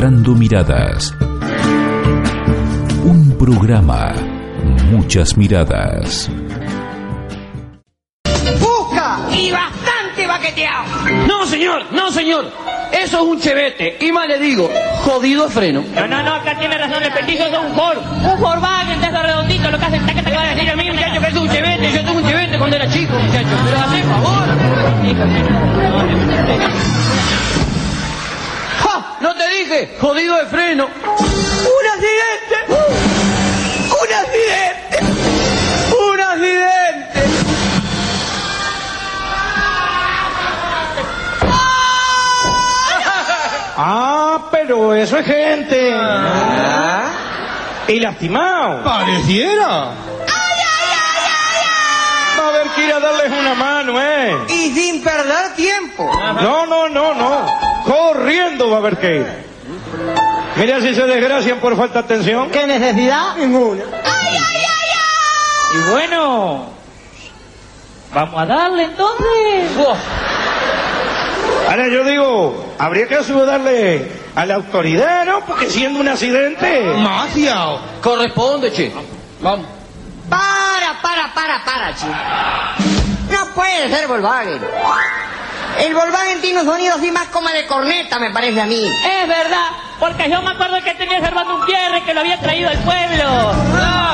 Encontrando miradas. Un programa, muchas miradas. ¡Busca! Y bastante baqueteado. No, señor, no, señor. Eso es un chevete. Y más le digo, jodido freno. No, no, no, acá tiene razón el petizo, es un Ford. Un Volkswagen de esos redonditos, lo que hacen taca, taca, decir a mí, muchacho, que es un chevete. Yo tengo un chevete cuando era chico, muchacho. Pero hace favor. ¡Ja! No te dije, jodido de freno. ¡Un accidente! ¡Un accidente! ¡Un accidente! Ah, pero eso es gente. Ah. Y lastimado. Pareciera. Va a haber que ir a darles una mano, ¿eh? Y sin perder tiempo. No, no, no, no. Corriendo va a haber que ir. Mira si se desgracian por falta de atención. ¿Qué necesidad? Ninguna. Y bueno, vamos a darle entonces. Ahora yo digo, habría que ayudarle a la autoridad, ¿no? Porque siendo un accidente. Demasiado. Corresponde, che. Vamos. Para, para, para, para, chico. No puede ser Volkswagen. El Volkswagen tiene un sonido así más como de corneta, me parece a mí. Es verdad, porque yo me acuerdo que tenía Servando un Pierre que lo había traído al pueblo.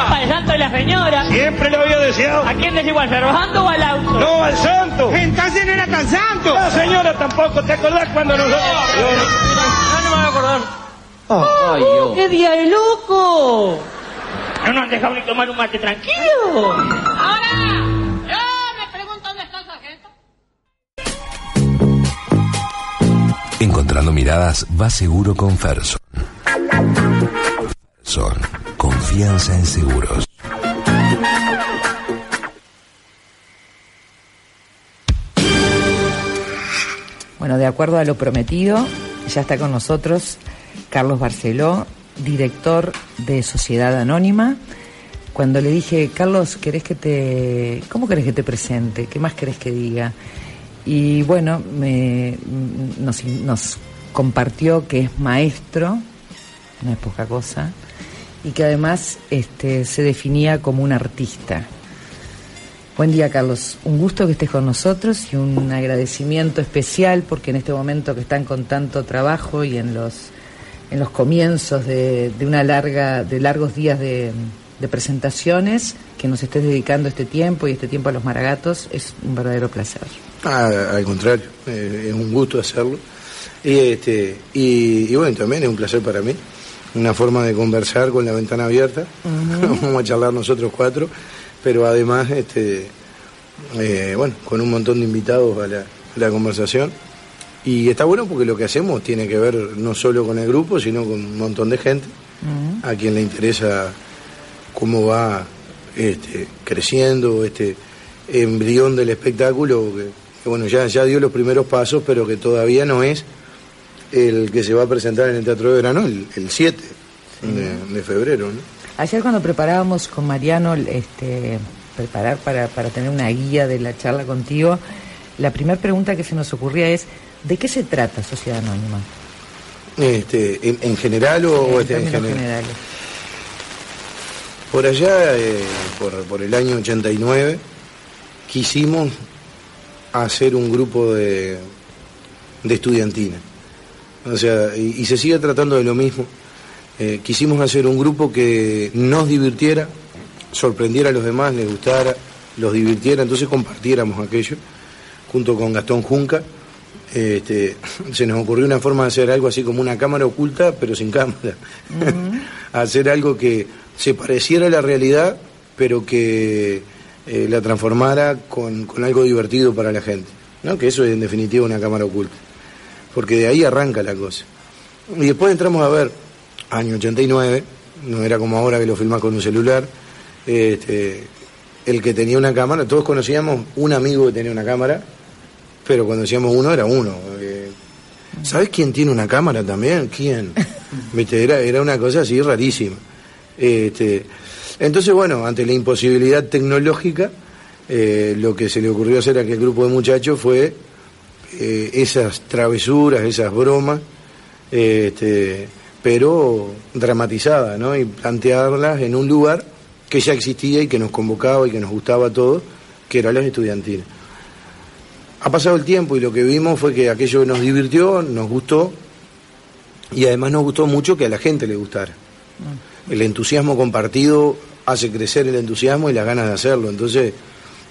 Para el santo de la señora. Siempre lo había deseado. ¿A quién es igual, Servando o al auto? No, al santo. Entonces no era tan santo. La señora tampoco, ¿te acordás cuando nosotros... No, no me voy a acordar. Ay, ¡Oh, yo. ¡Qué día de loco! No nos han dejado ni tomar un mate tranquilo. Ahora, Encontrando miradas va seguro con Ferson. Ferson, confianza en seguros. Bueno, de acuerdo a lo prometido, ya está con nosotros Carlos Barceló, director de Sociedad Anónima. Cuando le dije, Carlos, ¿querés que te, ¿cómo querés que te presente? ¿Qué más querés que diga? Y bueno, me, nos, nos compartió que es maestro, no es poca cosa, y que además este, se definía como un artista. Buen día, Carlos. Un gusto que estés con nosotros y un agradecimiento especial porque en este momento que están con tanto trabajo y en los en los comienzos de, de una larga de largos días de, de presentaciones que nos estés dedicando este tiempo y este tiempo a los Maragatos es un verdadero placer. Ah, al contrario, eh, es un gusto hacerlo. Y, este, y, y bueno, también es un placer para mí. Una forma de conversar con la ventana abierta. Vamos a charlar nosotros cuatro, pero además, este, eh, bueno, con un montón de invitados a la, a la conversación. Y está bueno porque lo que hacemos tiene que ver no solo con el grupo, sino con un montón de gente a quien le interesa cómo va este, creciendo este embrión del espectáculo, que, que, bueno, ya, ya dio los primeros pasos, pero que todavía no es el que se va a presentar en el Teatro de Verano el, el 7 de, de febrero. ¿no? Ayer cuando preparábamos con Mariano, este, preparar para, para tener una guía de la charla contigo, la primera pregunta que se nos ocurría es, ¿de qué se trata Sociedad Anónima? Este, en, en general o, en este, en general? generales. Por allá, eh, por, por el año 89, quisimos hacer un grupo de, de estudiantina. O sea, y, y se sigue tratando de lo mismo. Eh, quisimos hacer un grupo que nos divirtiera, sorprendiera a los demás, les gustara, los divirtiera, entonces compartiéramos aquello, junto con Gastón Junca. Este, se nos ocurrió una forma de hacer algo así como una cámara oculta, pero sin cámara. hacer algo que se pareciera a la realidad, pero que eh, la transformara con, con algo divertido para la gente. ¿no? Que eso es en definitiva una cámara oculta. Porque de ahí arranca la cosa. Y después entramos a ver, año 89, no era como ahora que lo filmás con un celular, este, el que tenía una cámara, todos conocíamos un amigo que tenía una cámara, pero cuando decíamos uno era uno. Eh, ¿Sabes quién tiene una cámara también? ¿Quién? ¿Viste? Era, era una cosa así rarísima. Este, entonces, bueno, ante la imposibilidad tecnológica, eh, lo que se le ocurrió hacer a aquel grupo de muchachos fue eh, esas travesuras, esas bromas este, pero dramatizada, ¿no? Y plantearlas en un lugar que ya existía y que nos convocaba y que nos gustaba a todos, que era las estudiantinas. Ha pasado el tiempo y lo que vimos fue que aquello nos divirtió, nos gustó y además nos gustó mucho que a la gente le gustara. El entusiasmo compartido hace crecer el entusiasmo y las ganas de hacerlo. Entonces,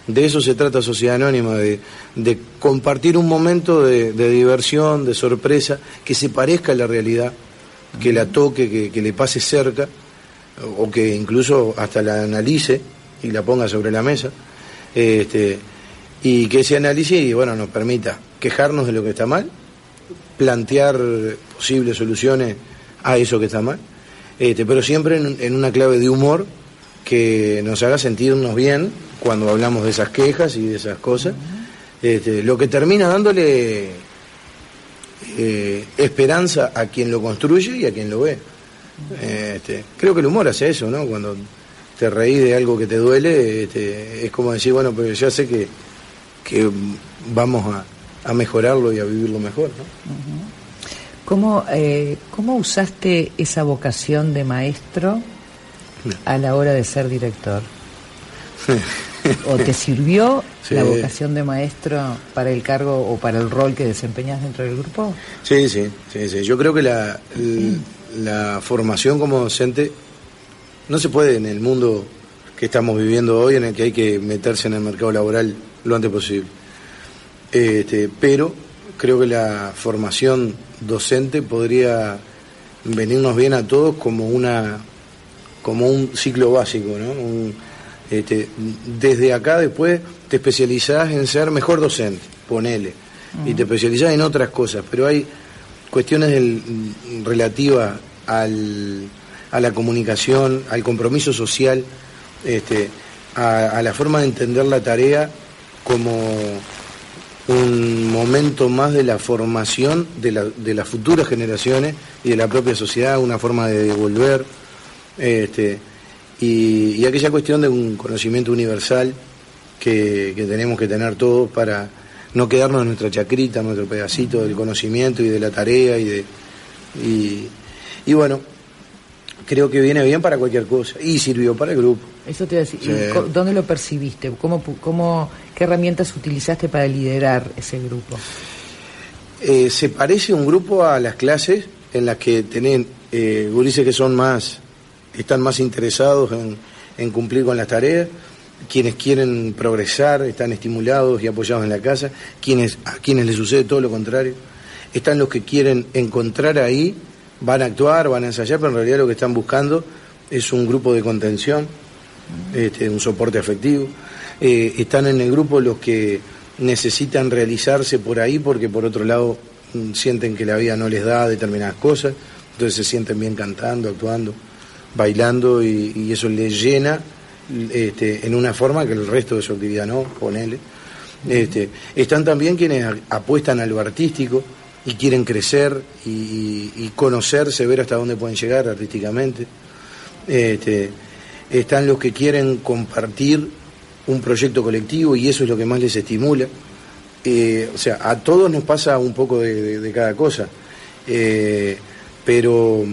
de eso se trata Sociedad Anónima, de, compartir un momento de, diversión, de sorpresa, que se parezca a la realidad, que la toque, que, le pase cerca, o que incluso hasta la analice y la ponga sobre la mesa. Este, y que ese análisis bueno, nos permita quejarnos de lo que está mal, plantear posibles soluciones a eso que está mal, este, pero siempre en, en una clave de humor que nos haga sentirnos bien cuando hablamos de esas quejas y de esas cosas, este, lo que termina dándole eh, esperanza a quien lo construye y a quien lo ve. Este, creo que el humor hace eso, ¿no? Cuando te reís de algo que te duele, este, es como decir, bueno, pero ya sé que, que vamos a, a mejorarlo y a vivirlo mejor, ¿no? ¿Cómo, eh, ¿Cómo usaste esa vocación de maestro a la hora de ser director? ¿O te sirvió Sí. la vocación de maestro para el cargo o para el rol que desempeñas dentro del grupo? Sí, sí, sí, sí. Yo creo que la, la formación como docente no se puede en el mundo que estamos viviendo hoy, en el que hay que meterse en el mercado laboral lo antes posible. Este, pero creo que la formación docente podría venirnos bien a todos como una como un ciclo básico, ¿no? Un, este, desde acá después te especializás en ser mejor docente, ponele, y te especializás en otras cosas, pero hay cuestiones del- relativas al, a la comunicación, al compromiso social, este, a, a la forma de entender la tarea como un momento más de la formación de, la- de las futuras generaciones y de la propia sociedad, una forma de devolver, este, y, y aquella cuestión de un conocimiento universal que, que tenemos que tener todos para no quedarnos en nuestra chacrita, nuestro pedacito del conocimiento y de la tarea y de y, y bueno, creo que viene bien para cualquier cosa y sirvió para el grupo. Eso te iba a decir. Sí. ¿Y co- ¿Dónde lo percibiste? ¿Cómo, cómo, ¿Qué herramientas utilizaste para liderar ese grupo? Eh, se parece un grupo a las clases en las que tienen eh, gurises que son más, están más interesados en, en cumplir con las tareas, quienes quieren progresar, están estimulados y apoyados en la casa, quienes, a quienes les sucede todo lo contrario, están los que quieren encontrar ahí, van a actuar, van a ensayar, pero en realidad lo que están buscando es un grupo de contención, este, un soporte afectivo. Eh, están en el grupo los que necesitan realizarse por ahí porque por otro lado mm, sienten que la vida no les da determinadas cosas, entonces se sienten bien cantando, actuando, bailando y, eso les llena este, en una forma que el resto de su actividad no, ponele. Este, están también quienes apuestan a lo artístico y quieren crecer y, conocerse, ver hasta dónde pueden llegar artísticamente. Este, están los que quieren compartir un proyecto colectivo y eso es lo que más les estimula. Eh, o sea, a todos nos pasa un poco de, cada cosa. Eh, pero,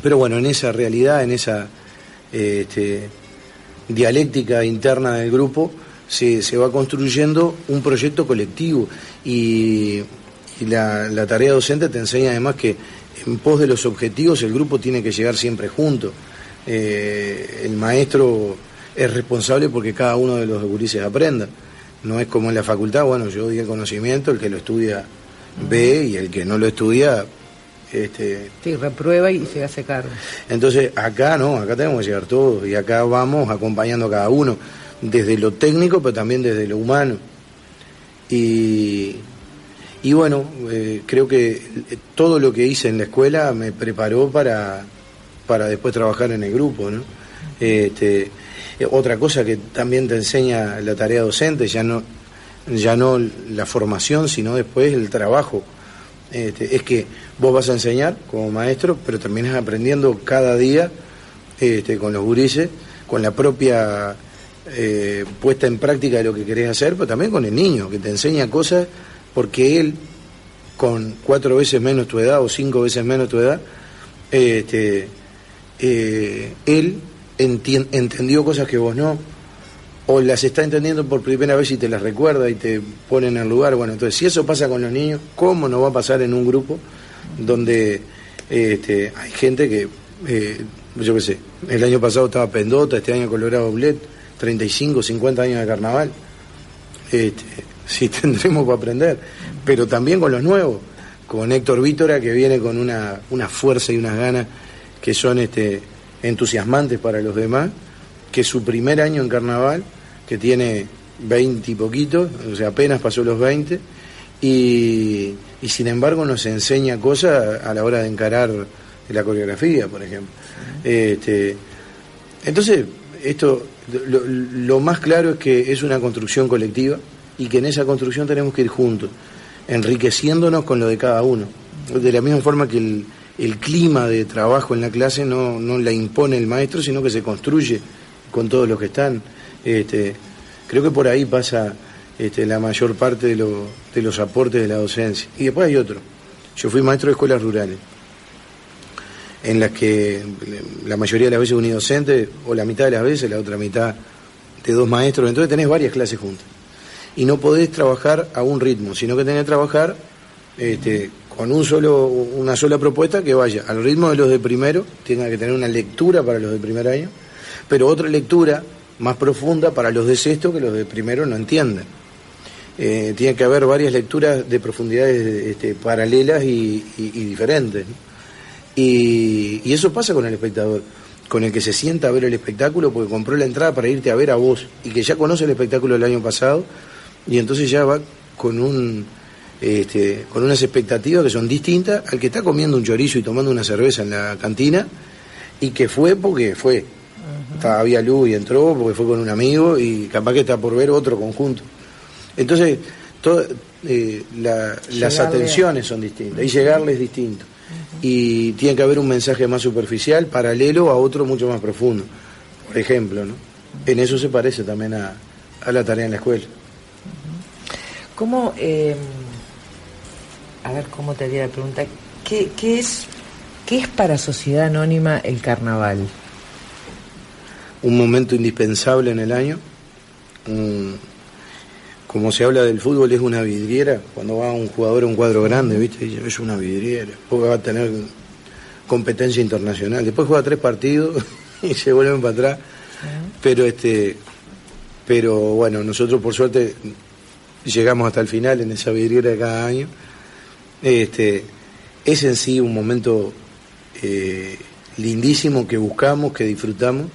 pero bueno, en esa realidad, en esa este, dialéctica interna del grupo, se, se va construyendo un proyecto colectivo y, y la, la tarea docente te enseña además que en pos de los objetivos el grupo tiene que llegar siempre junto. Eh, el maestro es responsable porque cada uno de los gurises aprenda. No es como en la facultad, bueno, yo di el conocimiento, el que lo estudia ve y el que no lo estudia este, Sí, reprueba y se hace cargo. entonces, acá no, acá tenemos que llegar todos y acá vamos acompañando a cada uno, desde lo técnico, pero también desde lo humano. Y, y bueno, eh, creo que todo lo que hice en la escuela me preparó para, para después trabajar en el grupo, ¿no? Este, eh, otra cosa que también te enseña la tarea docente, ya no, ya no la formación, sino después el trabajo. Este, es que vos vas a enseñar como maestro, pero terminas aprendiendo cada día este, con los gurises, con la propia eh, puesta en práctica de lo que querés hacer, pero también con el niño, que te enseña cosas porque él con cuatro veces menos tu edad o cinco veces menos tu edad, este, eh, él entendió cosas que vos no, o las está entendiendo por primera vez y te las recuerda y te pone en el lugar. Bueno, entonces si eso pasa con los niños, ¿cómo no va a pasar en un grupo donde este, hay gente que, eh, yo qué sé, el año pasado estaba Pendota, este año Colorado Blet, 35, 50 años de carnaval? Este, sí tendremos para aprender, pero también con los nuevos, con Héctor Vítora que viene con una, una fuerza y unas ganas que son este, entusiasmantes para los demás, que su primer año en carnaval, que tiene 20 y poquitos, o sea, apenas pasó los 20, y, y sin embargo nos enseña cosas a la hora de encarar la coreografía, por ejemplo. Este, entonces, esto, lo, lo más claro es que es una construcción colectiva y que en esa construcción tenemos que ir juntos, enriqueciéndonos con lo de cada uno. De la misma forma que el, clima de trabajo en la clase no, no la impone el maestro, sino que se construye con todos los que están. Este, creo que por ahí pasa este, la mayor parte de, lo- de los aportes de la docencia. Y después hay otro. Yo fui maestro de escuelas rurales en las que la mayoría de las veces unidocente, o la mitad de las veces, la otra mitad de dos maestros, entonces tenés varias clases juntas. Y no podés trabajar a un ritmo, sino que tenés que trabajar este, con un solo, una sola propuesta que vaya al ritmo de los de primero, tenga que tener una lectura para los de primer año, pero otra lectura más profunda para los de sexto que los de primero no entienden. Eh, tiene que haber varias lecturas de profundidades este, paralelas y, diferentes. y eso pasa con el espectador, con el que se sienta a ver el espectáculo porque compró la entrada para irte a ver a vos y que ya conoce el espectáculo del año pasado y entonces ya va con un este, con unas expectativas que son distintas al que está comiendo un chorizo y tomando una cerveza en la cantina y que fue porque fue. Estaba- había luz y entró porque fue con un amigo y capaz que está por ver otro conjunto. Entonces, todo, eh, la- las atenciones son distintas y llegarle es distinto. Y tiene que haber un mensaje más superficial, paralelo a otro mucho más profundo. Por ejemplo, ¿no? En eso se parece también a, a la tarea en la escuela. ¿Cómo, eh, a ver cómo te haría la pregunta, ¿qué, qué es, ¿qué es para Sociedad Anónima el carnaval? un momento indispensable en el año. Como se habla del fútbol, es una vidriera. Cuando va un jugador a un cuadro grande, ¿viste? Es una vidriera. Porque va a tener competencia internacional. Después juega tres partidos y se vuelven para atrás. Pero este pero bueno, nosotros por suerte llegamos hasta el final en esa vidriera de cada año. Este, es en sí un momento eh, lindísimo que buscamos, que disfrutamos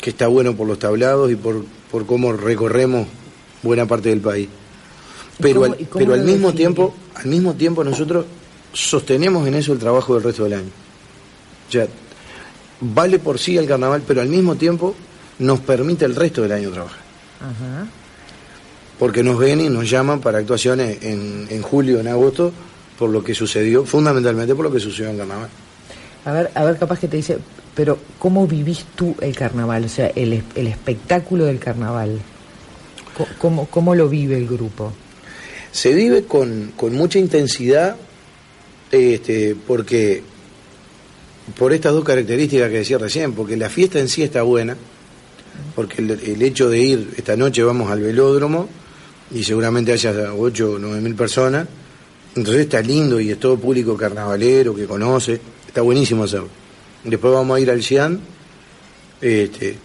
que está bueno por los tablados y por, por cómo recorremos buena parte del país. ¿Y Pero, cómo- al, pero mismo define? tiempo, al mismo tiempo nosotros sostenemos en eso el trabajo del resto del año. Sea, vale por sí el carnaval, pero al mismo tiempo nos permite el resto del año trabajar. Ajá. Porque nos ven y nos llaman para actuaciones en, en julio, en agosto, por lo que sucedió, fundamentalmente por lo que sucedió en carnaval. A ver, a ver, capaz que te dice, pero ¿cómo vivís tú el carnaval? O sea, el, el espectáculo del carnaval. ¿Cómo, ¿Cómo lo vive el grupo? Se vive con, con mucha intensidad este, porque por estas dos características que decía recién, porque la fiesta en sí está buena, porque el, el hecho de ir, esta noche vamos al velódromo y seguramente haya 8 o 9 mil personas, entonces está lindo y es todo público carnavalero que conoce, está buenísimo hacerlo. Después vamos a ir al Cian este,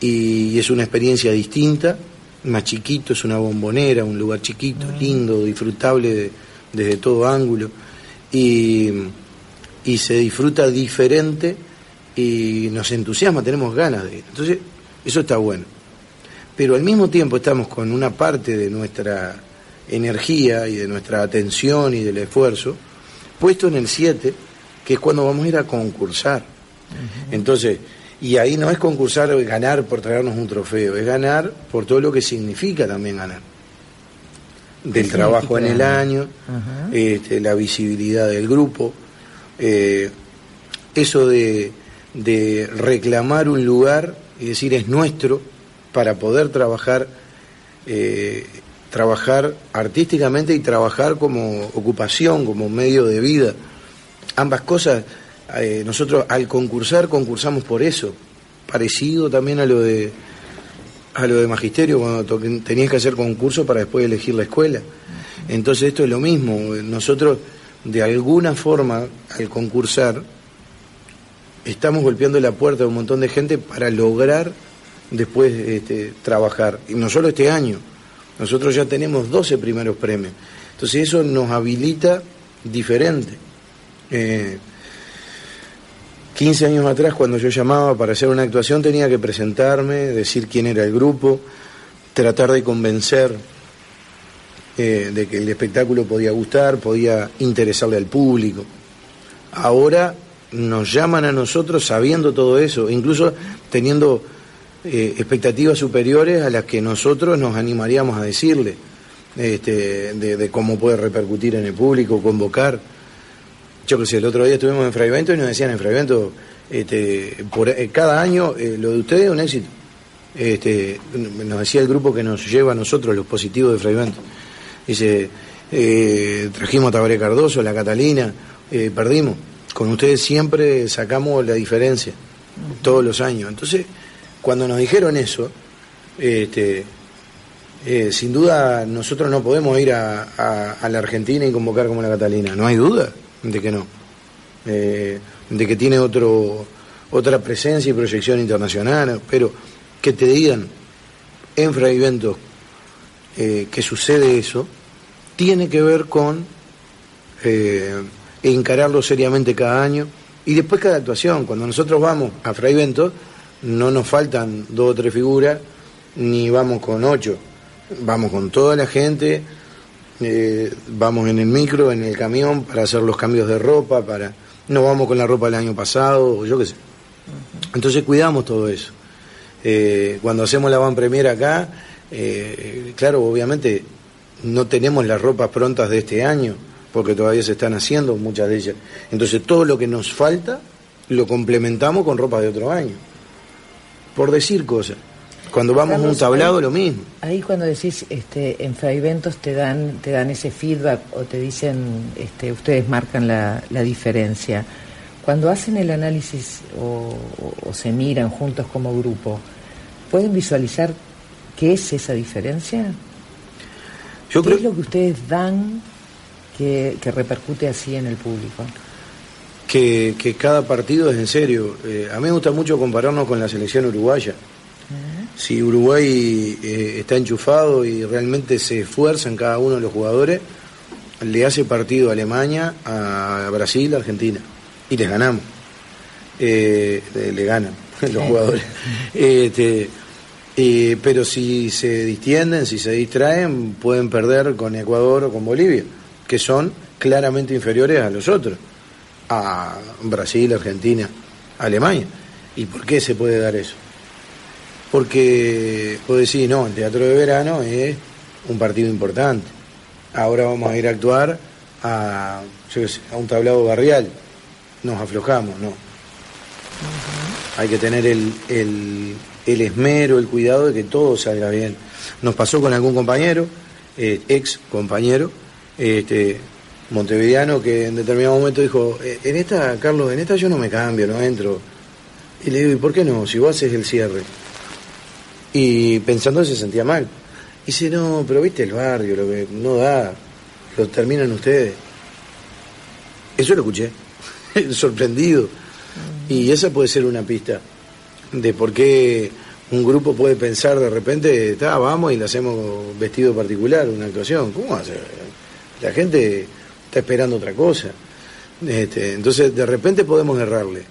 y es una experiencia distinta, más chiquito, es una bombonera, un lugar chiquito, lindo, disfrutable de- desde todo ángulo y, y se disfruta diferente y nos entusiasma, tenemos ganas de ir. Entonces, eso está bueno. Pero al mismo tiempo estamos con una parte de nuestra energía y de nuestra atención y del esfuerzo puesto en el 7, que es cuando vamos a ir a concursar. Entonces, y ahí no es concursar, ganar por traernos un trofeo, es ganar por todo lo que significa también ganar. Del ¿Qué trabajo en el año, este, la visibilidad del grupo, eh, eso de, de reclamar un lugar y decir es nuestro para poder trabajar eh, trabajar artísticamente y trabajar como ocupación, como medio de vida. Ambas cosas, eh, nosotros al concursar, concursamos por eso, parecido también a lo de a lo de magisterio cuando tenías que hacer concurso para después elegir la escuela. Entonces esto es lo mismo, nosotros de alguna forma al concursar estamos golpeando la puerta de un montón de gente para lograr después este, trabajar. Y no solo este año, nosotros ya tenemos 12 primeros premios. Entonces eso nos habilita diferente. Eh, 15 años atrás, cuando yo llamaba para hacer una actuación, tenía que presentarme, decir quién era el grupo, tratar de convencer eh, de que el espectáculo podía gustar, podía interesarle al público. Ahora nos llaman a nosotros sabiendo todo eso, incluso teniendo eh, expectativas superiores a las que nosotros nos animaríamos a decirle, este, de, cómo puede repercutir en el público, convocar. Yo que sé, el otro día estuvimos en Fraivento y nos decían en Fraivento, este, por, eh, cada año eh, lo de ustedes es un éxito. Este, nos decía el grupo que nos lleva a nosotros, los positivos de Fraivento. Dice, trajimos a Tabaré Cardoso, la Catalina, perdimos. Con ustedes siempre sacamos la diferencia, todos los años. Entonces, cuando nos dijeron eso, este, eh, sin duda nosotros no podemos ir a, la Argentina y convocar como la Catalina, no hay duda de que no, Eh, de que tiene otro, otra presencia y proyección internacional, pero que te digan en Fraivento eh, que sucede eso, tiene que ver con eh, encararlo seriamente cada año y después cada actuación. Cuando nosotros vamos a Fraivento, no nos faltan dos o tres figuras, ni vamos con ocho, vamos con toda la gente, eh, vamos en el micro, en el camión para hacer los cambios de ropa, para no vamos con la ropa del año pasado, o yo qué sé. Entonces cuidamos todo eso. Eh, cuando hacemos la van premier acá, eh, claro, obviamente no tenemos las ropas prontas de este año, porque todavía se están haciendo muchas de ellas. Entonces todo lo que nos falta lo complementamos con ropa de otro año. Por decir cosas. Cuando vamos a un tablado, ahí- lo mismo. Ahí cuando decís este, en Fraiventos te dan, te dan ese feedback o te dicen, este, ustedes marcan la, la diferencia. Cuando hacen el análisis o, o- o se miran juntos como grupo, ¿pueden visualizar qué es esa diferencia? Yo ¿Qué creo es lo que ustedes dan que, que repercute así en el público? Que, que cada partido es en serio. Eh, a mí me gusta mucho compararnos con la selección uruguaya. Si Uruguay eh, está enchufado y realmente se esfuerza en cada uno de los jugadores, le hace partido a Alemania, a Brasil, a Argentina. Y les ganamos. Eh, eh, le ganan los jugadores. Este, eh, pero si se distienden, si se distraen, pueden perder con Ecuador o con Bolivia, que son claramente inferiores a los otros, a Brasil, Argentina, Alemania. ¿Y por qué se puede dar eso? Porque puedo decir, no, el teatro de verano es un partido importante. Ahora vamos a ir a actuar a, yo qué sé, a un tablado barrial. Nos aflojamos, no. Hay que tener el, el, el esmero, el cuidado de que todo salga bien. Nos pasó con algún compañero, eh, ex compañero, este, montevideano, que en determinado momento dijo, "Eh, en esta, Carlos, en esta yo no me cambio, no entro. Y le digo, ¿y por qué no? Si vos haces el cierre. Y pensando se sentía mal. Y dice, no, pero viste el barrio, lo que no da, lo terminan ustedes. Eso lo escuché, sorprendido. Y esa puede ser una pista de por qué un grupo puede pensar de repente, "Ta, vamos y le hacemos vestido particular, una actuación. ¿Cómo hace? La gente está esperando otra cosa. Este, entonces, de repente podemos errarle.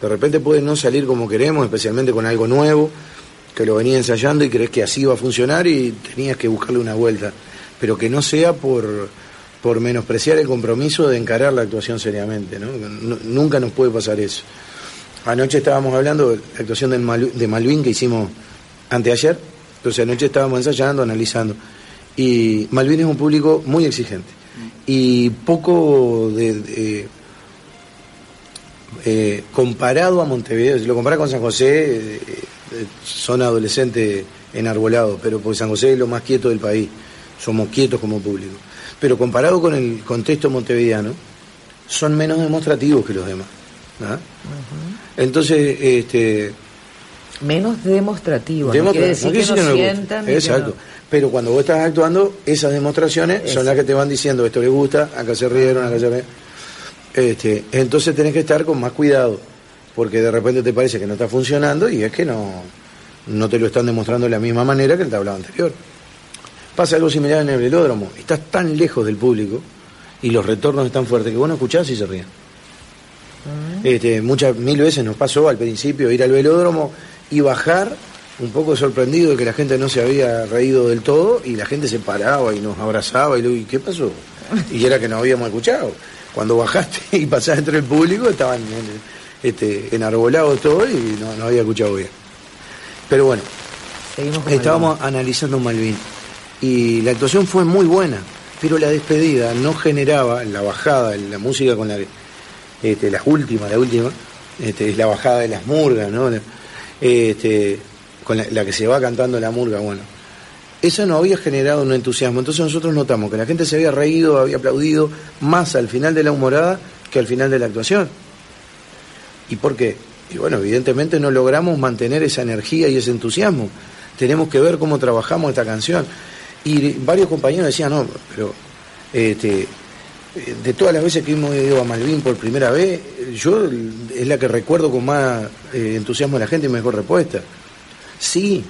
De repente puede no salir como queremos, especialmente con algo nuevo, que lo venía ensayando y crees que así va a funcionar y tenías que buscarle una vuelta. Pero que no sea por, por menospreciar el compromiso de encarar la actuación seriamente. ¿no? Nu- nunca nos puede pasar eso. Anoche estábamos hablando de la actuación de Malvin que hicimos anteayer. Entonces anoche estábamos ensayando, analizando. Y Malvin es un público muy exigente. Y poco de, de- eh, comparado a Montevideo, si lo compara con San José, eh, eh, son adolescentes enarbolados, pero porque San José es lo más quieto del país. somos quietos como público. Pero comparado con el contexto montevideano, son menos demostrativos que los demás. ¿ah? Entonces, este, Menos demostrativo. Demostra- no quiere decir no quiere que no, decir que no le guste. sientan. ni que Exacto. no- Pero cuando vos estás actuando, esas demostraciones son las que te van diciendo esto le gusta, acá se rieron, acá se. Este, entonces tenés que estar con más cuidado, porque de repente te parece que no está funcionando y es que no, no te lo están demostrando de la misma manera que el tablado anterior. Pasa algo similar en el velódromo. Estás tan lejos del público y los retornos están fuertes que vos no escuchás y se ríen. Este, muchas mil veces nos pasó al principio ir al velódromo y bajar un poco sorprendido de que la gente no se había reído del todo y la gente se paraba y nos abrazaba y luego, ¿y qué pasó? Y era que no habíamos escuchado. Cuando bajaste y pasaste entre el público estaban en- este, enarbolados todos y no, no había escuchado bien. Pero bueno, estábamos analizando Malvin y la actuación fue muy buena, pero la despedida no generaba la bajada, la música con la este, la última, la última, este, es la bajada de las murgas, ¿no? Este, con la, que se va cantando la murga, bueno. Eso no había generado un entusiasmo, entonces nosotros notamos que la gente se había reído, había aplaudido más al final de la humorada que al final de la actuación. ¿Y por qué? Y bueno, evidentemente no logramos mantener esa energía y ese entusiasmo. Tenemos que ver cómo trabajamos esta canción. Y varios compañeros decían, no, pero este, de todas las veces que hemos ido a Malvin por primera vez, eh, yo es la que recuerdo con más eh, entusiasmo a la gente y mejor respuesta. Sí,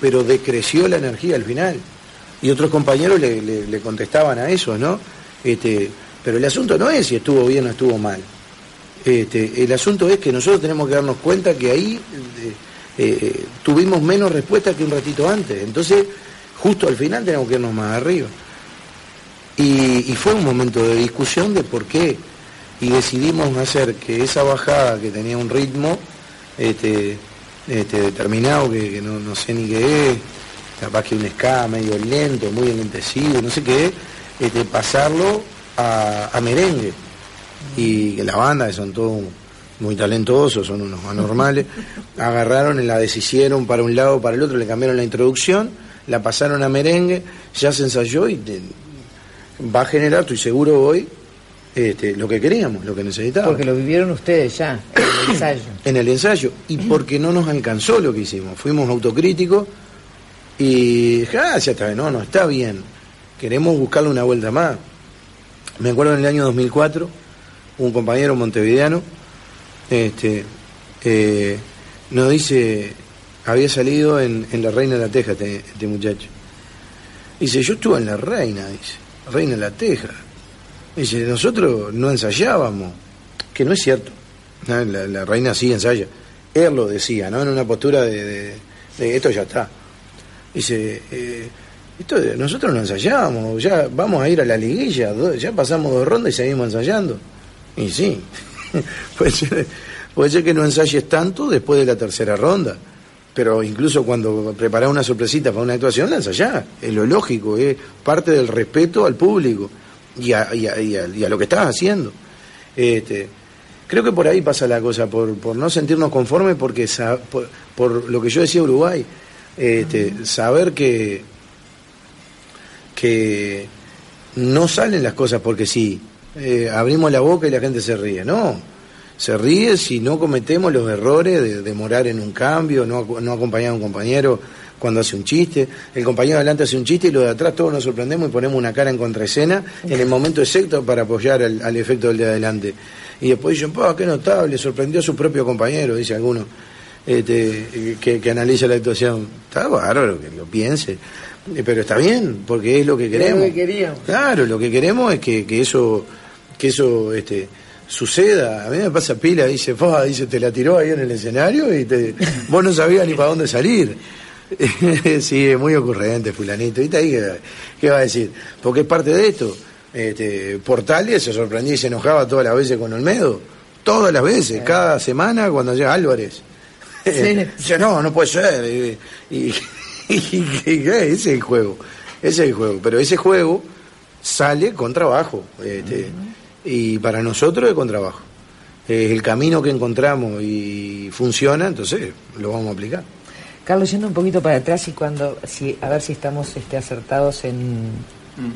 pero decreció la energía al final. Y otros compañeros le, le- le contestaban a eso, ¿no? Este, pero el asunto no es si estuvo bien o estuvo mal. Este, el asunto es que nosotros tenemos que darnos cuenta que ahí eh, eh, tuvimos menos respuesta que un ratito antes. Entonces, justo al final tenemos que irnos más arriba. Y, y fue un momento de discusión de por qué. Y decidimos hacer que esa bajada que tenía un ritmo este, este, determinado, que, que no, no sé ni qué es, capaz que un ska medio lento, muy enlentecido, no sé qué es, este, pasarlo a, a merengue y que la banda, que son todos muy talentosos, son unos anormales, agarraron y la deshicieron para un lado, para el otro, le cambiaron la introducción, la pasaron a merengue, ya se ensayó y te- va a generar, estoy seguro hoy, este, lo que queríamos, lo que necesitábamos. Porque lo vivieron ustedes ya, en el ensayo. En el ensayo, y porque no nos alcanzó lo que hicimos, fuimos autocríticos y dije, ah, ya está, no, no, está bien, queremos buscarle una vuelta más. Me acuerdo en el año 2004, un compañero montevideano este, eh, nos dice, había salido en, en La Reina de la Teja este, este muchacho. Dice, yo estuve en La Reina, dice, Reina la Teja. Dice, nosotros no ensayábamos, que no es cierto. La, reina sí ensaya. Él lo decía, ¿no? En una postura de, esto ya está. Dice, eh, esto nosotros no ensayábamos, ya vamos a ir a la liguilla, ya pasamos dos rondas y seguimos ensayando. Y sí, puede ser, puede ser que no ensayes tanto después de la tercera ronda. Pero incluso cuando preparás una sorpresita para una actuación, la ensayás. Es lo lógico, es parte del respeto al público y a, y a- y a- y a lo que estás haciendo. Este, creo que por ahí pasa la cosa, por, por no sentirnos conformes, porque por, por lo que yo decía Uruguay, este, saber que, que no salen las cosas porque sí, eh, abrimos la boca y la gente se ríe, no. Se ríe si no cometemos los errores de demorar en un cambio, no, no acompañar a un compañero cuando hace un chiste. El compañero de adelante hace un chiste y los de atrás todos nos sorprendemos y ponemos una cara en contraescena en el momento exacto para apoyar al, al efecto del de adelante. Y después dicen, ¡pah, qué notable! Sorprendió a su propio compañero, dice alguno este, que, que analiza la actuación. Está bárbaro que lo piense, pero está bien, porque es lo que Es lo queremos. que queríamos. Claro, lo que queremos es que, que eso, que eso este, suceda. A mí me pasa pila, dice, "Fa", dice, te la tiró ahí en el escenario y te, vos no sabías ni para dónde salir. sí, es muy ocurrente, fulanito. ¿Viste ahí qué, qué va a decir? Porque es parte de esto. Este, Portales se sorprendía y se enojaba todas las veces con Olmedo. Todas las veces, cada semana cuando llega Álvarez. Dice, no, no puede ser. Y, y- y- y- ese es el juego. Ese es el juego. Pero ese juego sale con trabajo. este, Y para nosotros es con trabajo. Es el camino que encontramos y funciona, entonces lo vamos a aplicar. Carlos, yendo un poquito para atrás y cuando, si, a ver si estamos este, acertados en,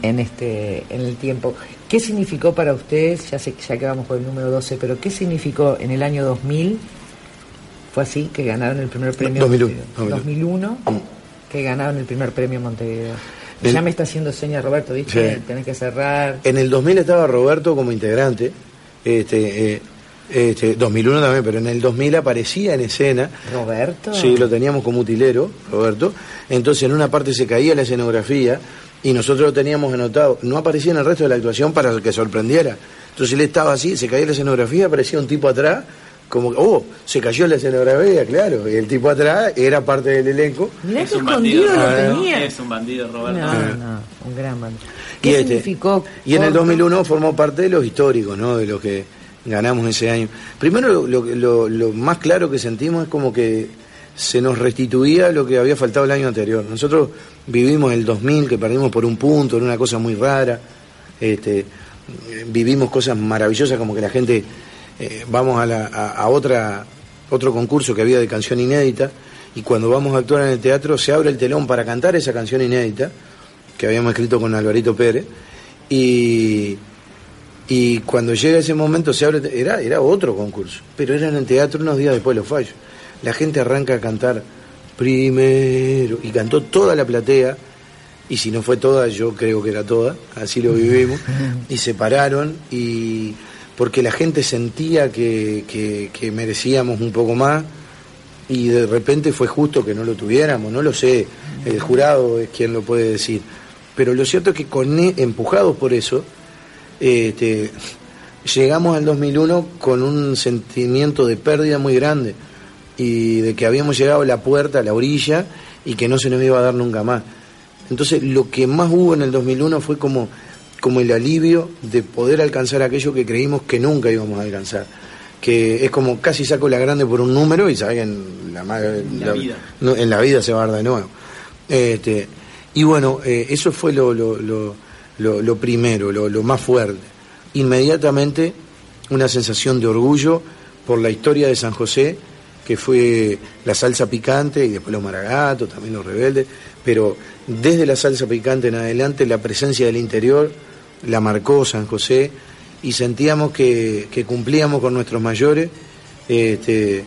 en, este, en el tiempo. ¿Qué significó para ustedes, ya, sé, ya que vamos por el número 12, pero qué significó en el año 2000? Fue así, que ganaron el primer premio. 2001. 2001, que ganaron el primer premio Montevideo. El- ya me está haciendo señas Roberto, ¿viste? Sí. Tenés que cerrar. En el 2000 estaba Roberto como integrante, este, eh, este, 2001 también, pero en el 2000 aparecía en escena. Roberto. Sí, lo teníamos como utilero, Roberto. Entonces en una parte se caía la escenografía y nosotros lo teníamos anotado. No aparecía en el resto de la actuación para que sorprendiera. Entonces él estaba así, se caía la escenografía, aparecía un tipo atrás, como, que, oh, se cayó la escenografía, claro. Y el tipo atrás era parte del elenco. Mirá Es que un bandido, lo Roberto. tenía. Es un bandido, Roberto. No, no, un gran bandido. ¿Qué Y, este, significó? y en el Corto? 2001 formó parte de los históricos, ¿no? De los que ganamos ese año. Primero, lo, lo- más claro que sentimos es como que se nos restituía lo que había faltado el año anterior. Nosotros vivimos el 2000, que perdimos por un punto, era una cosa muy rara. Este, eh, vivimos cosas maravillosas como que la gente, eh, vamos a, la- a- otra, otro concurso que había de canción inédita, y cuando vamos a actuar en el teatro se abre el telón para cantar esa canción inédita, que habíamos escrito con Alvarito Pérez, y, y cuando llega ese momento se abre, era, era otro concurso, pero era en el teatro unos días después de los fallos. La gente arranca a cantar primero, y cantó toda la platea, y si no fue toda, yo creo que era toda, así lo vivimos, y se pararon, y porque la gente sentía que, que- merecíamos un poco más, y de repente fue justo que no lo tuviéramos, no lo sé, el jurado es quien lo puede decir. Pero lo cierto es que con, e- empujados por eso, este, llegamos al 2001 con un sentimiento de pérdida muy grande y de que habíamos llegado a la puerta, a la orilla, y que no se nos iba a dar nunca más. Entonces, lo que más hubo en el 2001 fue como, como el alivio de poder alcanzar aquello que creímos que nunca íbamos a alcanzar. Que es como casi saco la grande por un número y saben, la, ma- La vida. no, en la vida se va a dar de nuevo. Este, y bueno, eh, eso fue lo, lo, lo, lo- lo primero, lo más fuerte. Inmediatamente una sensación de orgullo por la historia de San José, que fue la salsa picante y después los maragatos, también los rebeldes, pero desde la salsa picante en adelante la presencia del interior la marcó San José y sentíamos que, que cumplíamos con nuestros mayores. Este,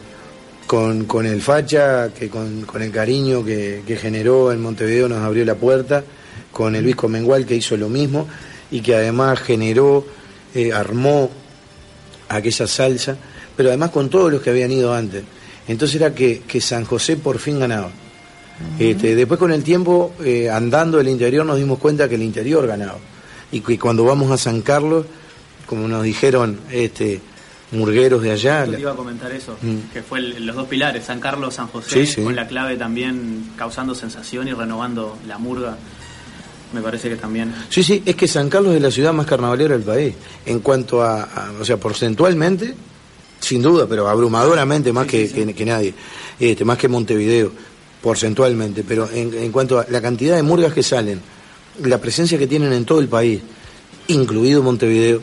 con, con el facha, que con, con el cariño que, que generó en Montevideo nos abrió la puerta, con el Visco Mengual que hizo lo mismo y que además generó, eh, armó aquella salsa, pero además con todos los que habían ido antes. Entonces era que, que San José por fin ganaba. Este, después con el tiempo, eh, andando el interior, nos dimos cuenta que el interior ganaba. Y que cuando vamos a San Carlos, como nos dijeron este, murgueros de allá, Yo te iba a comentar eso, Mm. que fue el- los dos pilares, San Carlos, San José, Sí, sí. con la clave también causando sensación y renovando la murga. Me parece que también. Sí, sí, es que San Carlos es la ciudad más carnavalera del país. En cuanto a, a- o sea, porcentualmente, sin duda, pero abrumadoramente más que, que- que nadie, este, más que Montevideo, porcentualmente. Pero en, en cuanto a la cantidad de murgas que salen, la presencia que tienen en todo el país, incluido Montevideo,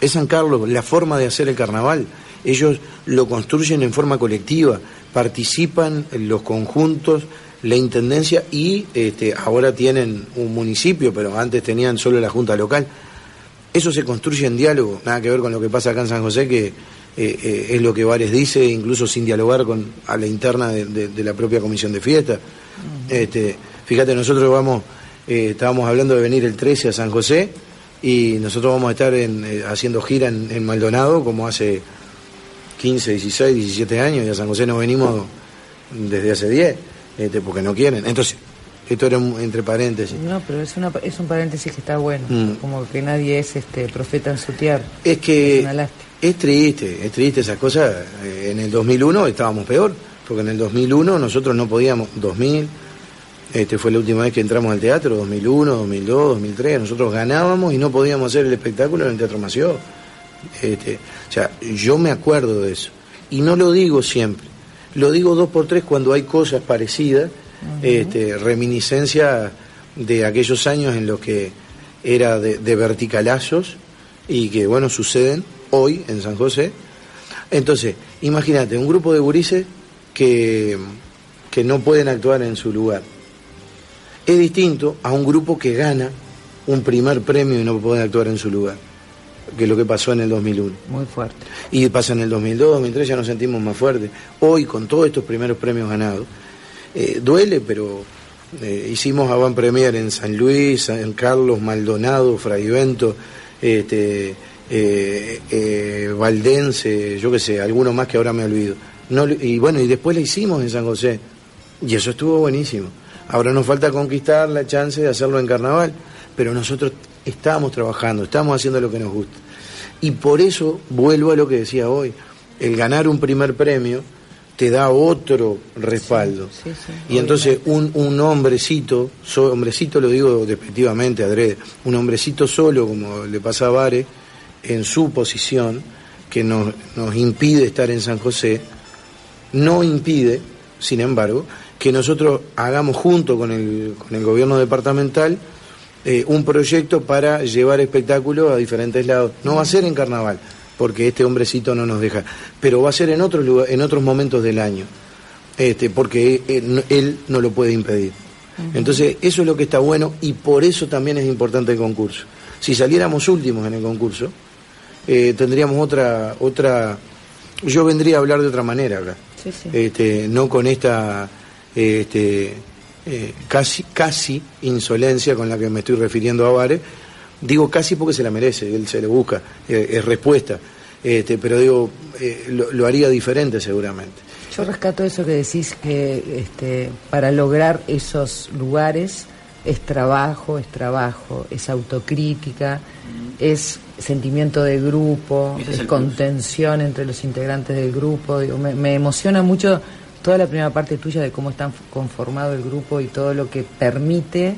es San Carlos, la forma de hacer el carnaval. Ellos lo construyen en forma colectiva, participan en los conjuntos, la intendencia y este, ahora tienen un municipio, pero antes tenían solo la junta local. Eso se construye en diálogo, nada que ver con lo que pasa acá en San José, que eh, eh, es lo que Vares dice, incluso sin dialogar con a la interna de, de- de la propia comisión de fiesta. Este, fíjate, nosotros vamos, eh, estábamos hablando de venir el 13 a San José y nosotros vamos a estar en, eh, haciendo gira en, en Maldonado como hace 15, 16, 17 años y a San José nos venimos desde hace 10, este, porque no quieren. Entonces, esto era un- entre paréntesis. No, pero es, una, es un paréntesis que está bueno. Mm. Como que nadie es este profeta en su tierra. Es que Es una es triste, es triste esas cosas. Eh, En el 2001 estábamos peor, porque en el 2001 nosotros no podíamos, 2000, este fue la última vez que entramos al teatro, 2001, 2002, 2003, nosotros ganábamos y no podíamos hacer el espectáculo en el Teatro Mació. Este, o sea, yo me acuerdo de eso. Y no lo digo siempre, lo digo dos por tres cuando hay cosas parecidas, este, reminiscencia de aquellos años en los que era de, de verticalazos y que, bueno, suceden hoy en San José. Entonces, imagínate, un grupo de gurises que, que no pueden actuar en su lugar. Es distinto a un grupo que gana un primer premio y no puede actuar en su lugar, que es lo que pasó en el 2001. Muy fuerte. Y pasa en el 2002, 2003, ya nos sentimos más fuertes. Hoy, con todos estos primeros premios ganados, eh, duele, pero eh, hicimos avant premier en San Luis, en Carlos, Maldonado, Fraivento, este, eh, eh, Valdense, yo qué sé, alguno más que ahora me olvido. No, y bueno, y después la hicimos en San José, y eso estuvo buenísimo. Ahora nos falta conquistar la chance de hacerlo en carnaval, pero nosotros estamos trabajando, estamos haciendo lo que nos gusta. Y por eso vuelvo a lo que decía hoy, el ganar un primer premio te da otro respaldo. Sí, sí, y entonces un, un hombrecito, so- hombrecito lo digo despectivamente, adrede, un hombrecito solo, como le pasa a Vare, en su posición, que nos, nos impide estar en San José, no impide, sin embargo, que nosotros hagamos junto con el, con el gobierno departamental eh, un proyecto para llevar espectáculos a diferentes lados. No va a ser en carnaval, porque este hombrecito no nos deja, pero va a ser en otros lugar- en otros momentos del año, este, porque él, no- él no lo puede impedir. Entonces, eso es lo que está bueno y por eso también es importante el concurso. Si saliéramos últimos en el concurso, eh, tendríamos otra, otra, yo vendría a hablar de otra manera acá Sí, sí. este, no con esta este, eh, casi, casi insolencia con la que me estoy refiriendo a Vare. Digo casi porque se la merece, él se le busca, eh, es respuesta. Este, pero digo, eh, lo, lo haría diferente seguramente. Yo rescato eso que decís que este, para lograr esos lugares es trabajo, es trabajo, es autocrítica, es sentimiento de grupo, es contención entre los integrantes del grupo. Digo, me, me emociona mucho toda la primera parte tuya de cómo está conformado el grupo y todo lo que permite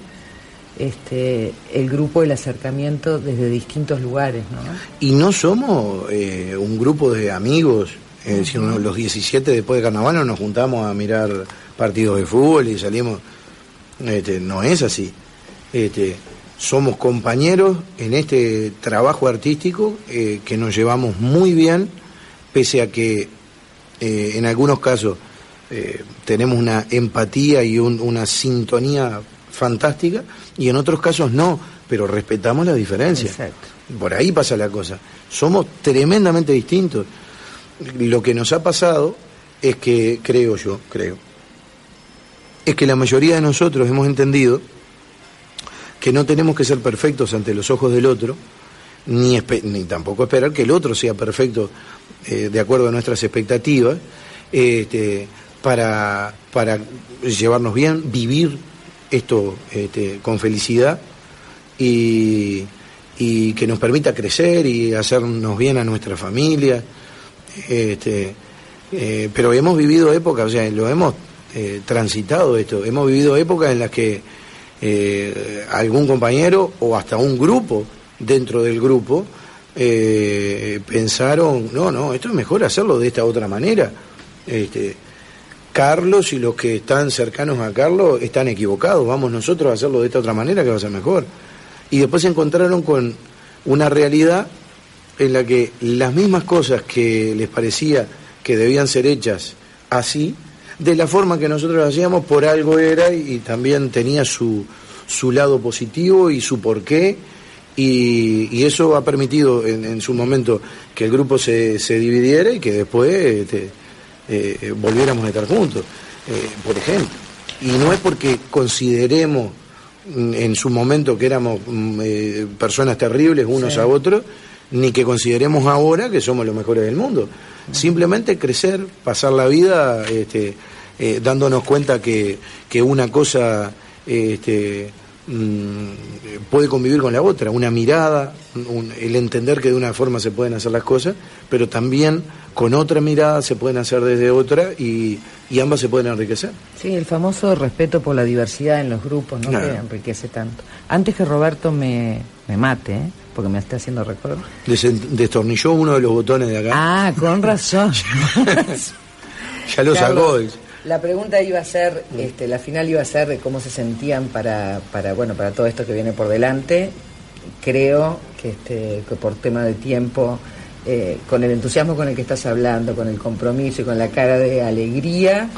este, el grupo, el acercamiento desde distintos lugares, ¿no? Y no somos eh, un grupo de amigos, es decir, los 17 después de carnaval no nos juntamos a mirar partidos de fútbol y salimos. Este, no es así. Este, somos compañeros en este trabajo artístico eh, que nos llevamos muy bien, pese a que eh, en algunos casos eh, tenemos una empatía y un- una sintonía fantástica, y en otros casos no, pero respetamos la diferencia. Exacto. Por ahí pasa la cosa. Somos tremendamente distintos. Lo que nos ha pasado es que, creo yo, creo, es que la mayoría de nosotros hemos entendido que no tenemos que ser perfectos ante los ojos del otro, ni, ni tampoco esperar que el otro sea perfecto eh, de acuerdo a nuestras expectativas, este, para, para llevarnos bien, vivir esto este, con felicidad y, y que nos permita crecer y hacernos bien a nuestra familia. Este, eh, pero hemos vivido épocas, o sea, lo hemos eh, transitado esto, hemos vivido épocas en las que eh, algún compañero o hasta un grupo dentro del grupo pensaron, no, no, esto es mejor hacerlo de esta otra manera. Este, Carlos y los que están cercanos a Carlos están equivocados, vamos nosotros a hacerlo de esta otra manera que va a ser mejor. Y después se encontraron con una realidad en la que las mismas cosas que les parecía que debían ser hechas así, de la forma que nosotros hacíamos, por algo era y, también tenía su, su lado positivo y su porqué. Y, y eso ha permitido en, en su momento que el grupo se, se dividiera y que después este, eh, volviéramos a estar juntos, eh, por ejemplo. Y no es porque consideremos mm, en su momento que éramos mm, eh, personas terribles unos Sí. a otros, ni que consideremos ahora que somos los mejores del mundo. Simplemente crecer, pasar la vida este, eh, dándonos cuenta que, que una cosa este, puede convivir con la otra, una mirada, un- el entender que de una forma se pueden hacer las cosas, pero también con otra mirada se pueden hacer desde otra y, y ambas se pueden enriquecer. Sí, el famoso respeto por la diversidad en los grupos, ¿no? Claro. Que enriquece tanto. Antes que Roberto me, me mate, ¿eh? porque me está haciendo recuerdo. Destornilló uno de los botones de acá, Ah, con razón. ya lo sacó. Carlos. La pregunta iba a ser, este, la final iba a ser de cómo se sentían para, para, bueno, para todo esto que viene por delante. Creo que, este, que por tema de tiempo eh, con el entusiasmo con el que estás hablando, con el compromiso y con la cara de alegría,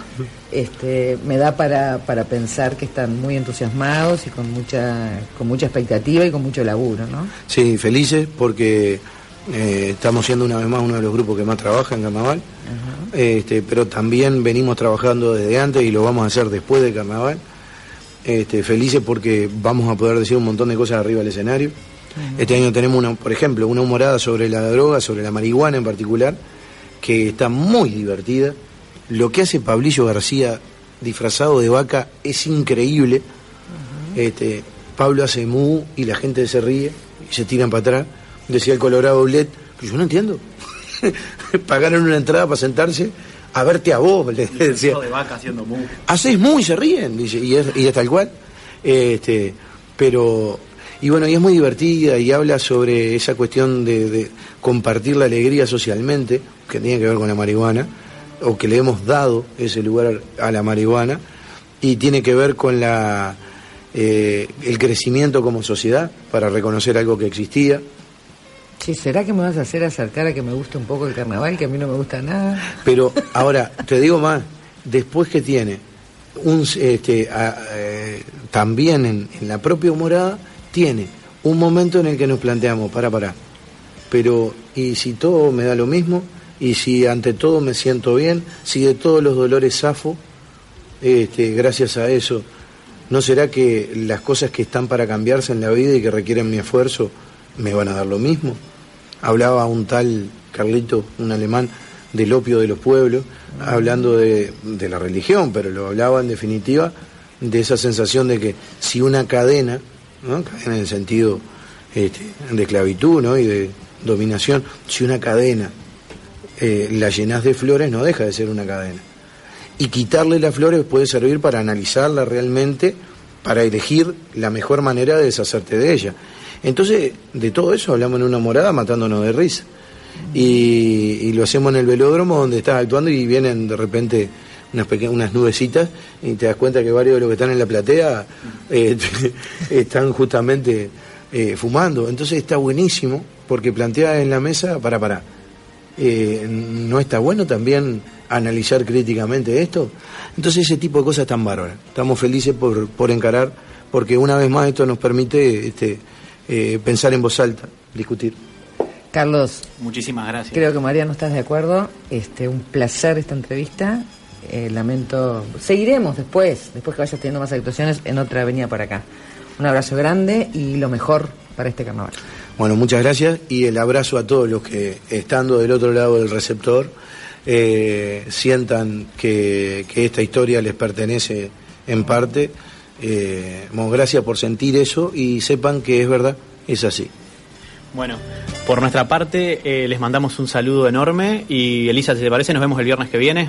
este, me da para, para pensar que están muy entusiasmados y con mucha, con mucha expectativa y con mucho laburo, ¿no? Sí, felices porque eh, estamos siendo una vez más uno de los grupos que más trabaja en carnaval, este, pero también venimos trabajando desde antes y lo vamos a hacer después del carnaval. Este, felices porque vamos a poder decir un montón de cosas arriba del escenario. Este año tenemos, una, por ejemplo, una humorada sobre la droga, sobre la marihuana en particular, que está muy divertida. Lo que hace Pablillo García disfrazado de vaca es increíble. este, Pablo hace mu y la gente se ríe y se tiran para atrás. Decía el Colorado Blet, pero yo no entiendo. Pagaron una entrada para sentarse a verte a vos, le decía. De vaca haciendo mu. Haces muy y se ríen, dice, y es, y es tal cual. Este, pero, y bueno, y es muy divertida y habla sobre esa cuestión de, de compartir la alegría socialmente, que tiene que ver con la marihuana, o que le hemos dado ese lugar a la marihuana, y tiene que ver con la, eh, el crecimiento como sociedad, para reconocer algo que existía. Sí, ¿será que me vas a hacer acercar a que me guste un poco el carnaval, que a mí no me gusta nada? Pero ahora, te digo más, después que tiene un, este, eh, también en, en la propia humorada, tiene un momento en el que nos planteamos, para, para, pero ¿y si todo me da lo mismo? ¿Y si ante todo me siento bien? ¿Si de todos los dolores zafo? Este, gracias a eso, ¿no será que las cosas que están para cambiarse en la vida y que requieren mi esfuerzo me van a dar lo mismo? Hablaba un tal Carlito, un alemán, del opio de los pueblos, hablando de, la religión, pero lo hablaba en definitiva de esa sensación de que si una cadena, cadena en el sentido este, de esclavitud ¿no? y de dominación, si una cadena eh, la llenas de flores no deja de ser una cadena. Y quitarle las flores puede servir para analizarla realmente, para elegir la mejor manera de deshacerte de ella. Entonces, de todo eso hablamos en una morada matándonos de risa. Y, lo hacemos en el velódromo donde estás actuando y vienen de repente unas, nubecitas y te das cuenta que varios de los que están en la platea eh, están justamente eh, fumando. Entonces está buenísimo porque plantea en la mesa, para, para, eh, ¿no está bueno también analizar críticamente esto? Entonces ese tipo de cosas están bárbaras. Estamos felices por, por encarar, porque una vez más esto nos permite este, eh, pensar en voz alta, discutir. Carlos, Muchísimas gracias. creo que María no estás de acuerdo. Este, un placer esta entrevista. Eh, lamento. Seguiremos después, después que vayas teniendo más actuaciones en otra avenida por acá. Un abrazo grande y lo mejor para este carnaval. Bueno, muchas gracias y el abrazo a todos los que, estando del otro lado del receptor, eh, sientan que, que esta historia les pertenece en parte. Eh, bueno, gracias por sentir eso y sepan que es verdad, es así. Bueno, por nuestra parte eh, les mandamos un saludo enorme y Elisa, si te parece, nos vemos el viernes que viene.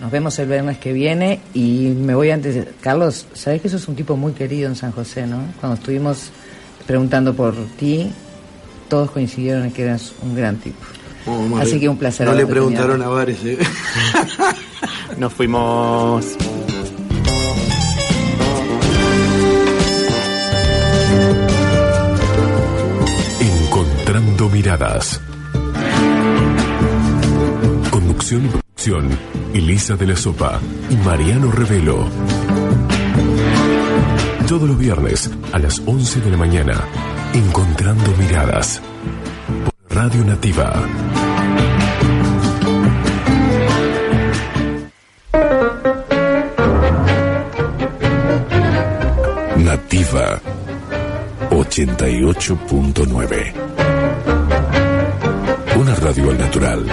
Nos vemos el viernes que viene y me voy antes. de- Carlos, sabes que sos un tipo muy querido en San José, ¿no? Cuando estuvimos preguntando por ti, todos coincidieron en que eras un gran tipo. Así que un placer. No le preguntaron tenido. a Vares. ¿eh? Nos fuimos. Miradas. Conducción y producción, Elisa de la Sopa y Mariano Revelo. Todos los viernes a las 11 de la mañana, Encontrando miradas. Por Radio Nativa. Nativa 88.9. Radio al natural.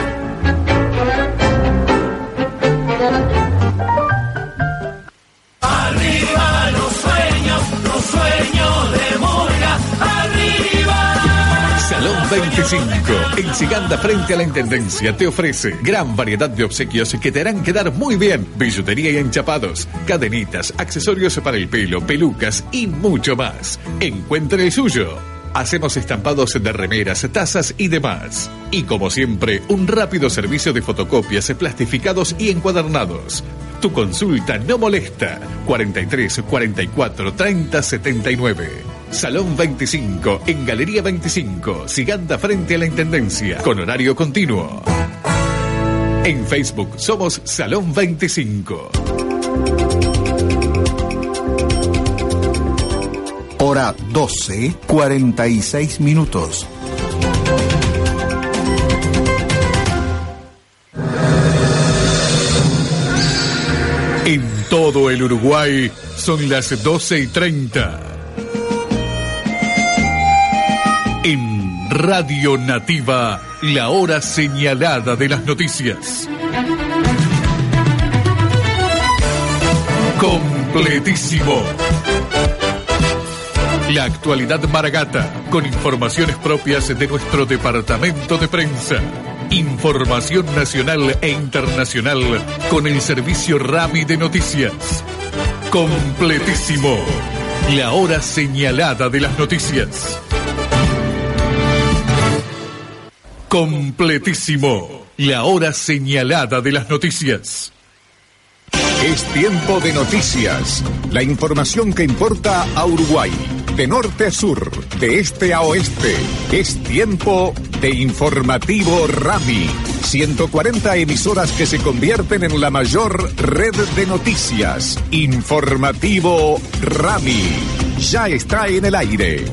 Arriba los sueños, los sueños de Murga. Arriba. Salón 25, en Siganda frente a la Intendencia, te ofrece gran variedad de obsequios que te harán quedar muy bien. Billutería y enchapados, cadenitas, accesorios para el pelo, pelucas y mucho más. Encuentre el suyo. Hacemos estampados de remeras, tazas y demás. Y como siempre, un rápido servicio de fotocopias, plastificados y encuadernados. Tu consulta no molesta. 43 44 30 79. Salón 25, en Galería 25, Siganda frente a la Intendencia, con horario continuo. En Facebook somos Salón 25. Hora 12, 46 minutos. En todo el Uruguay son las 12 y 30. En Radio Nativa, la hora señalada de las noticias. Completísimo. La actualidad Maragata, con informaciones propias de nuestro departamento de prensa. Información nacional e internacional con el servicio RAMI de noticias. Completísimo. La hora señalada de las noticias. Completísimo. La hora señalada de las noticias. Es tiempo de noticias. La información que importa a Uruguay. De norte a sur, de este a oeste. Es tiempo de informativo Rami. 140 emisoras que se convierten en la mayor red de noticias. Informativo Rami. Ya está en el aire.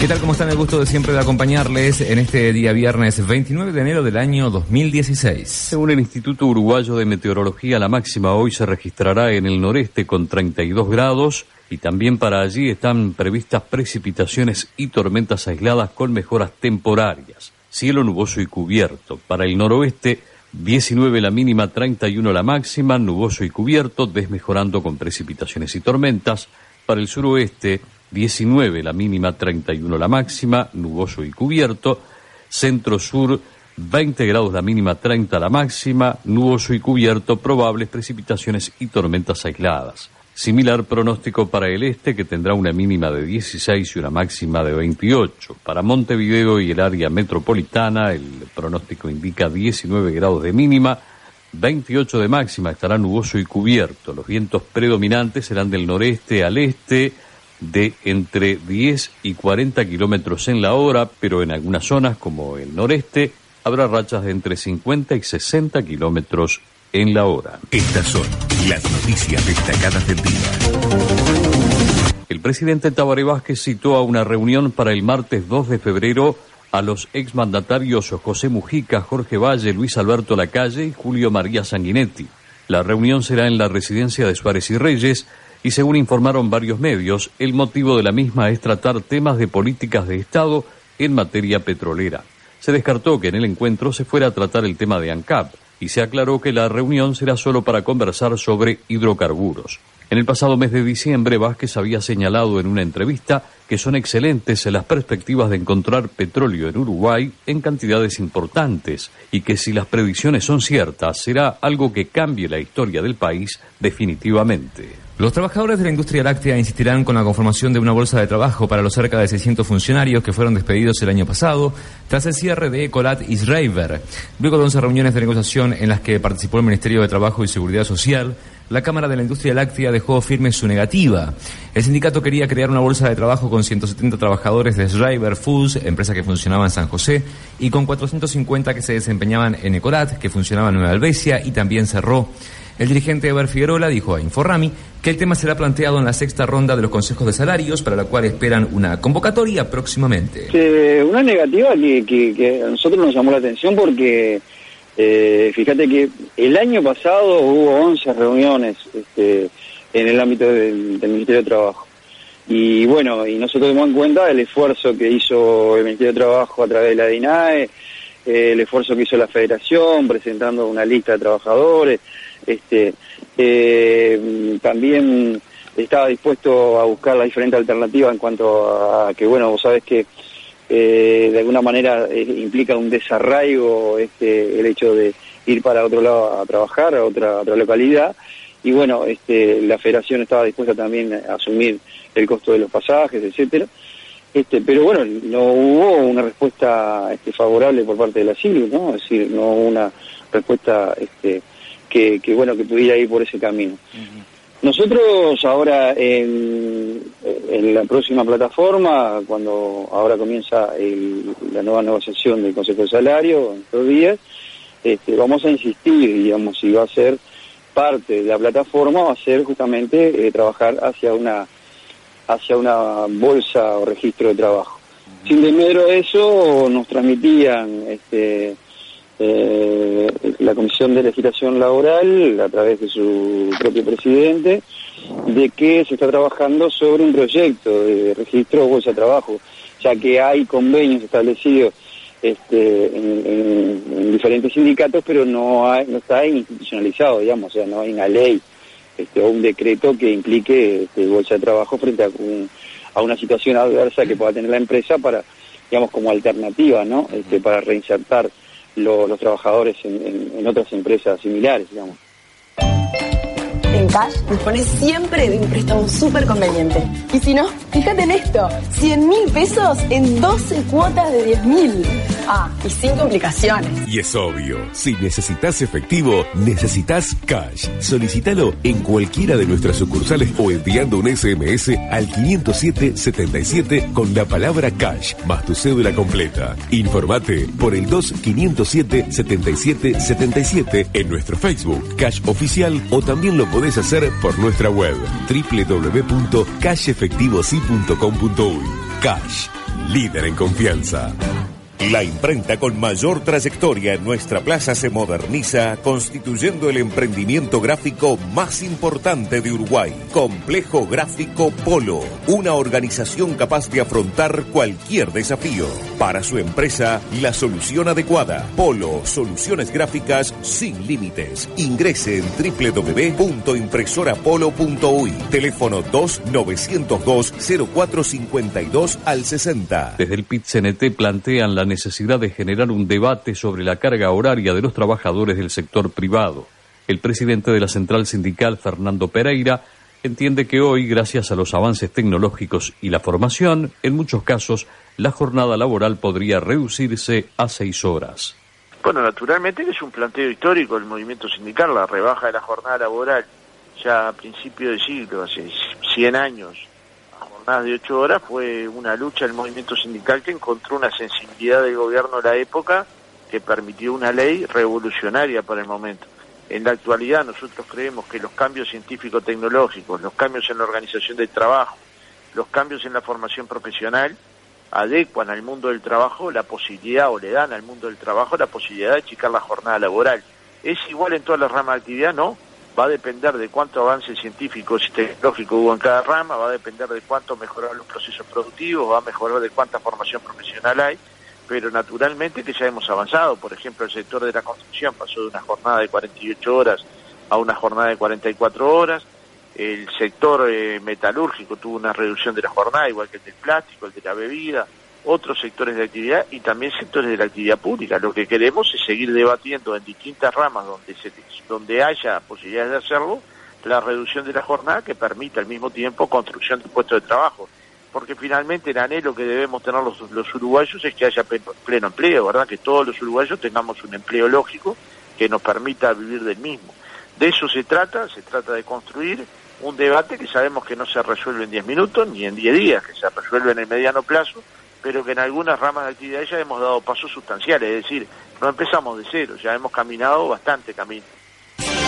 ¿Qué tal? ¿Cómo están? El gusto de siempre de acompañarles en este día viernes 29 de enero del año 2016. Según el Instituto Uruguayo de Meteorología, la máxima hoy se registrará en el noreste con 32 grados y también para allí están previstas precipitaciones y tormentas aisladas con mejoras temporarias. Cielo nuboso y cubierto. Para el noroeste, 19 la mínima, 31 la máxima, nuboso y cubierto, desmejorando con precipitaciones y tormentas. Para el suroeste, 19 la mínima, 31 la máxima, nuboso y cubierto. Centro-sur, 20 grados la mínima, 30 la máxima, nuboso y cubierto, probables precipitaciones y tormentas aisladas. Similar pronóstico para el este, que tendrá una mínima de 16 y una máxima de 28. Para Montevideo y el área metropolitana, el pronóstico indica 19 grados de mínima, 28 de máxima, estará nuboso y cubierto. Los vientos predominantes serán del noreste al este, de entre 10 y 40 kilómetros en la hora, pero en algunas zonas, como el noreste, habrá rachas de entre 50 y 60 kilómetros en la hora. Estas son las noticias destacadas del día. El presidente Tabaré Vázquez citó a una reunión para el martes 2 de febrero a los exmandatarios José Mujica, Jorge Valle, Luis Alberto Lacalle y Julio María Sanguinetti. La reunión será en la residencia de Suárez y Reyes y según informaron varios medios, el motivo de la misma es tratar temas de políticas de Estado en materia petrolera. Se descartó que en el encuentro se fuera a tratar el tema de ANCAP y se aclaró que la reunión será solo para conversar sobre hidrocarburos. En el pasado mes de diciembre, Vázquez había señalado en una entrevista que son excelentes las perspectivas de encontrar petróleo en Uruguay en cantidades importantes y que si las predicciones son ciertas será algo que cambie la historia del país definitivamente. Los trabajadores de la industria láctea insistirán con la conformación de una bolsa de trabajo para los cerca de 600 funcionarios que fueron despedidos el año pasado tras el cierre de Ecolat Schreiber. Luego de 11 reuniones de negociación en las que participó el Ministerio de Trabajo y Seguridad Social, la Cámara de la Industria Láctea dejó firme su negativa. El sindicato quería crear una bolsa de trabajo con 170 trabajadores de Schreiber Foods, empresa que funcionaba en San José, y con 450 que se desempeñaban en Ecolat, que funcionaba en Nueva Albesia y también cerró. El dirigente Eber Figuerola dijo a Inforrami que el tema será planteado en la sexta ronda de los consejos de salarios, para la cual esperan una convocatoria próximamente. una negativa que, a nosotros nos llamó la atención porque eh, fíjate que el año pasado hubo 11 reuniones este, en el ámbito del, Ministerio de Trabajo. Y bueno, y nosotros tomamos en cuenta el esfuerzo que hizo el Ministerio de Trabajo a través de la DINAE, eh, el esfuerzo que hizo la Federación presentando una lista de trabajadores, este, eh, también estaba dispuesto a buscar la diferente alternativa en cuanto a que, bueno, vos sabés que eh, de alguna manera eh, implica un desarraigo este, el hecho de ir para otro lado a trabajar, a otra, otra localidad, y bueno, este, la federación estaba dispuesta también a asumir el costo de los pasajes, etcétera. Este, pero bueno, no hubo una respuesta este, favorable por parte de la CILU, ¿no? Es decir, no hubo una respuesta este, que, bueno, que pudiera ir por ese camino. Nosotros ahora en, en la próxima plataforma, cuando ahora comienza el- la nueva negociación del Consejo de Salario, en estos días, este, vamos a insistir, digamos, si va a ser parte de la plataforma, va a ser justamente eh, trabajar hacia una hacia una bolsa o registro de trabajo. Sin a eso, nos transmitían este, eh, la Comisión de Legislación Laboral, a través de su propio presidente, de que se está trabajando sobre un proyecto de registro de bolsa de trabajo, ya que hay convenios establecidos este, en, en- en diferentes sindicatos, pero no, hay- no está institucionalizado, digamos, o sea, no hay una ley este, o un decreto que implique este, bolsa de trabajo frente a, un- a una situación adversa que pueda tener la empresa para, digamos, como alternativa, ¿no? Este, para reinsertar lo- los trabajadores en, en- en otras empresas similares, digamos. En Cash dispones siempre de un préstamo súper conveniente. Y si no, fíjate en esto, 100 mil pesos en 12 cuotas de 10 mil. Ah, y sin complicaciones. Y es obvio, si necesitas efectivo, necesitas cash. Solicítalo en cualquiera de nuestras sucursales o enviando un SMS al 507-77 con la palabra cash más tu cédula completa. Informate por el 2-507-7777 en nuestro Facebook, Cash Oficial, o también lo podés hacer por nuestra web www.cashefectivosí.com.uy. Cash, líder en confianza. La imprenta con mayor trayectoria en nuestra plaza se moderniza, constituyendo el emprendimiento gráfico más importante de Uruguay. Complejo Gráfico Polo, una organización capaz de afrontar cualquier desafío. Para su empresa, la solución adecuada. Polo, soluciones gráficas sin límites. Ingrese en www.impresorapolo.uy. Teléfono 2-902-0452 al 60. Desde el PIT-CNT plantean la necesidad de generar un debate sobre la carga horaria de los trabajadores del sector privado. El presidente de la central sindical, Fernando Pereira, entiende que hoy, gracias a los avances tecnológicos y la formación, en muchos casos, la jornada laboral podría reducirse a seis horas. Bueno, naturalmente es un planteo histórico del movimiento sindical, la rebaja de la jornada laboral ya a principio de siglo, hace 100 años, jornadas de 8 horas, fue una lucha del movimiento sindical que encontró una sensibilidad del gobierno de la época que permitió una ley revolucionaria para el momento. En la actualidad nosotros creemos que los cambios científico-tecnológicos, los cambios en la organización del trabajo, los cambios en la formación profesional, adecuan al mundo del trabajo la posibilidad o le dan al mundo del trabajo la posibilidad de achicar la jornada laboral. ¿Es igual en todas las ramas de actividad? No. Va a depender de cuánto avance científico y tecnológico hubo en cada rama, va a depender de cuánto mejoraron los procesos productivos, va a mejorar de cuánta formación profesional hay, pero naturalmente que ya hemos avanzado. Por ejemplo, el sector de la construcción pasó de una jornada de 48 horas a una jornada de 44 horas. El sector eh, metalúrgico tuvo una reducción de la jornada, igual que el del plástico, el de la bebida, otros sectores de actividad y también sectores de la actividad pública. Lo que queremos es seguir debatiendo en distintas ramas donde, se, donde haya posibilidades de hacerlo, la reducción de la jornada que permita al mismo tiempo construcción de puestos de trabajo. Porque finalmente el anhelo que debemos tener los, uruguayos es que haya pleno, pleno empleo, ¿verdad? Que todos los uruguayos tengamos un empleo lógico que nos permita vivir del mismo. De eso se trata, se trata de construir un debate que sabemos que no se resuelve en 10 minutos ni en 10 días, que se resuelve en el mediano plazo, pero que en algunas ramas de actividad ya hemos dado pasos sustanciales, es decir, no empezamos de cero, ya hemos caminado bastante camino.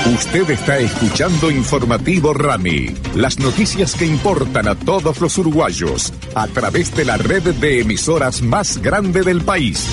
Usted está escuchando Informativo Rami, las noticias que importan a todos los uruguayos, a través de la red de emisoras más grande del país.